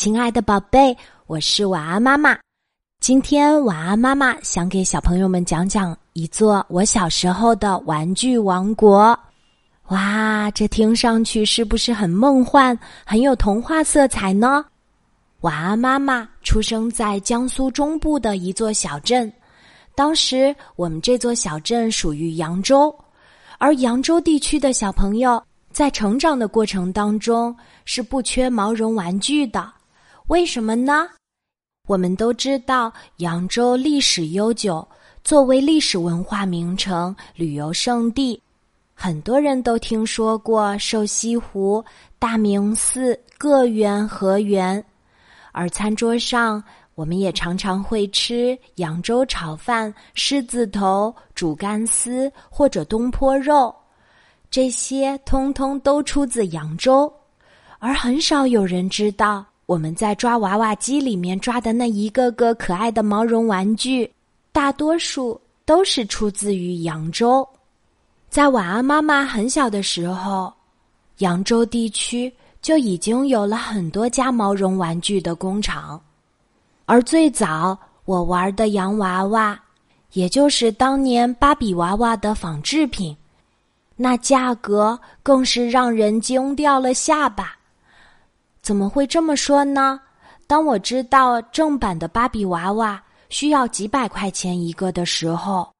亲爱的宝贝，我是晚安妈妈。今天晚安妈妈想给小朋友们讲讲一座我小时候的玩具王国。哇，这听上去是不是很梦幻、很有童话色彩呢？晚安妈妈出生在江苏中部的一座小镇，当时我们这座小镇属于扬州，而扬州地区的小朋友在成长的过程当中是不缺毛绒玩具的。为什么呢？我们都知道扬州历史悠久，作为历史文化名城、旅游胜地，很多人都听说过瘦西湖、大明寺、个园、河园。而餐桌上，我们也常常会吃扬州炒饭、狮子头、煮干丝或者东坡肉，这些通通都出自扬州，而很少有人知道。我们在抓娃娃机里面抓的那一个个可爱的毛绒玩具，大多数都是出自于扬州。在晚安妈妈很小的时候，扬州地区就已经有了很多家毛绒玩具的工厂。而最早我玩的洋娃娃，也就是当年芭比娃娃的仿制品，那价格更是让人惊掉了下巴。怎么会这么说呢？当我知道正版的芭比娃娃需要几百块钱一个的时候，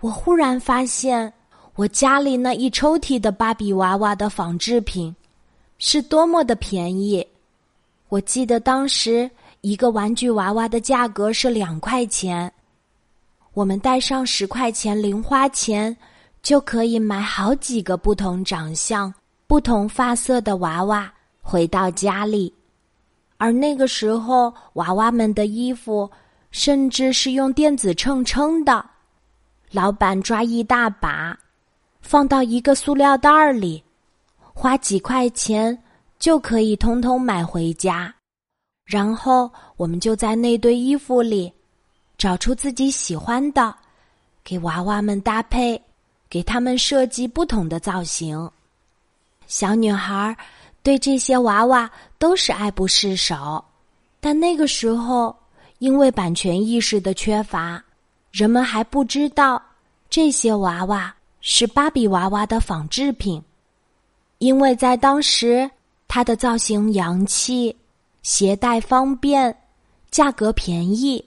我忽然发现我家里那一抽屉的芭比娃娃的仿制品是多么的便宜。我记得当时一个玩具娃娃的价格是两块钱，我们带上十块钱零花钱，就可以买好几个不同长相、不同发色的娃娃。回到家里，而那个时候，娃娃们的衣服甚至是用电子秤称的。老板抓一大把，放到一个塑料袋儿里，花几块钱就可以通通买回家。然后我们就在那堆衣服里找出自己喜欢的，给娃娃们搭配，给他们设计不同的造型。小女孩。对这些娃娃都是爱不释手，但那个时候因为版权意识的缺乏，人们还不知道这些娃娃是芭比娃娃的仿制品。因为在当时，它的造型洋气、携带方便、价格便宜，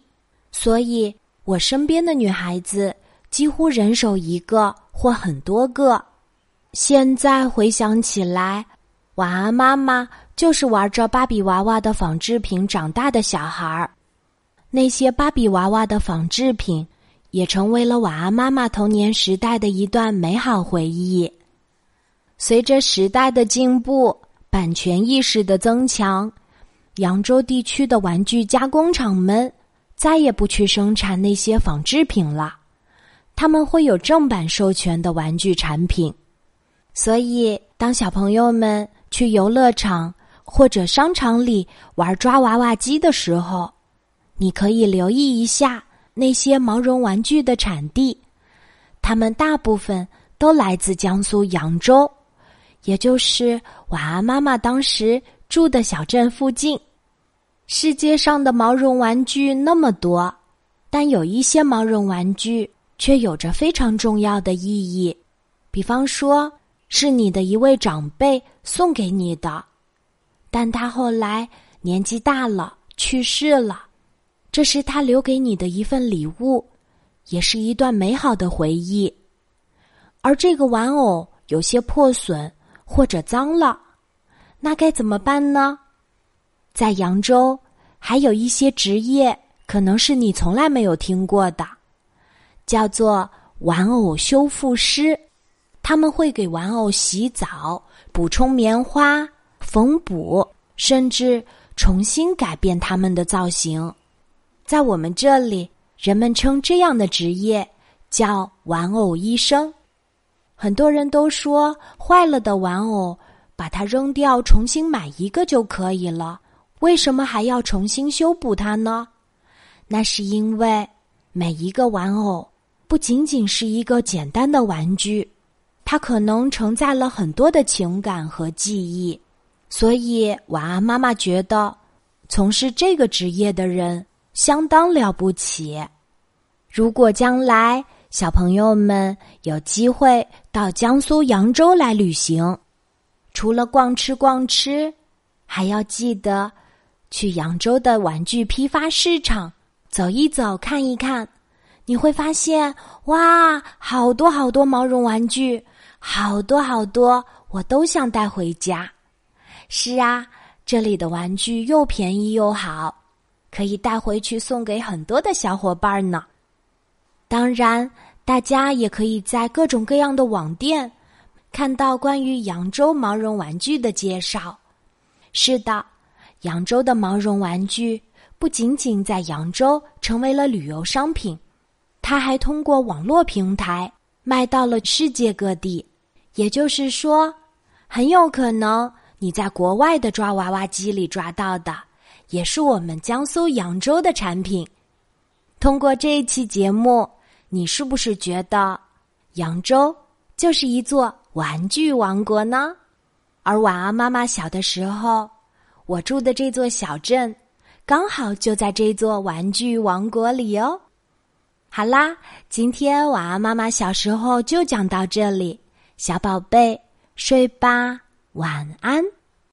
所以我身边的女孩子几乎人手一个或很多个。现在回想起来。晚安，妈妈就是玩着芭比娃娃的仿制品长大的小孩儿。那些芭比娃娃的仿制品，也成为了晚安妈妈童年时代的一段美好回忆。随着时代的进步，版权意识的增强，扬州地区的玩具加工厂们再也不去生产那些仿制品了，他们会有正版授权的玩具产品。所以，当小朋友们。去游乐场或者商场里玩抓娃娃机的时候，你可以留意一下那些毛绒玩具的产地，它们大部分都来自江苏扬州，也就是晚安妈妈当时住的小镇附近。世界上的毛绒玩具那么多，但有一些毛绒玩具却有着非常重要的意义，比方说。是你的一位长辈送给你的，但他后来年纪大了去世了，这是他留给你的一份礼物，也是一段美好的回忆。而这个玩偶有些破损或者脏了，那该怎么办呢？在扬州，还有一些职业可能是你从来没有听过的，叫做玩偶修复师。他们会给玩偶洗澡、补充棉花、缝补，甚至重新改变它们的造型。在我们这里，人们称这样的职业叫“玩偶医生”。很多人都说，坏了的玩偶把它扔掉，重新买一个就可以了。为什么还要重新修补它呢？那是因为每一个玩偶不仅仅是一个简单的玩具。它可能承载了很多的情感和记忆，所以晚安妈妈觉得，从事这个职业的人相当了不起。如果将来小朋友们有机会到江苏扬州来旅行，除了逛吃逛吃，还要记得去扬州的玩具批发市场走一走、看一看。你会发现，哇，好多好多毛绒玩具，好多好多，我都想带回家。是啊，这里的玩具又便宜又好，可以带回去送给很多的小伙伴呢。当然，大家也可以在各种各样的网店看到关于扬州毛绒玩具的介绍。是的，扬州的毛绒玩具不仅仅在扬州成为了旅游商品。它还通过网络平台卖到了世界各地，也就是说，很有可能你在国外的抓娃娃机里抓到的，也是我们江苏扬州的产品。通过这一期节目，你是不是觉得扬州就是一座玩具王国呢？而晚安妈妈小的时候，我住的这座小镇，刚好就在这座玩具王国里哦。好啦，今天晚安妈妈小时候就讲到这里，小宝贝睡吧，晚安。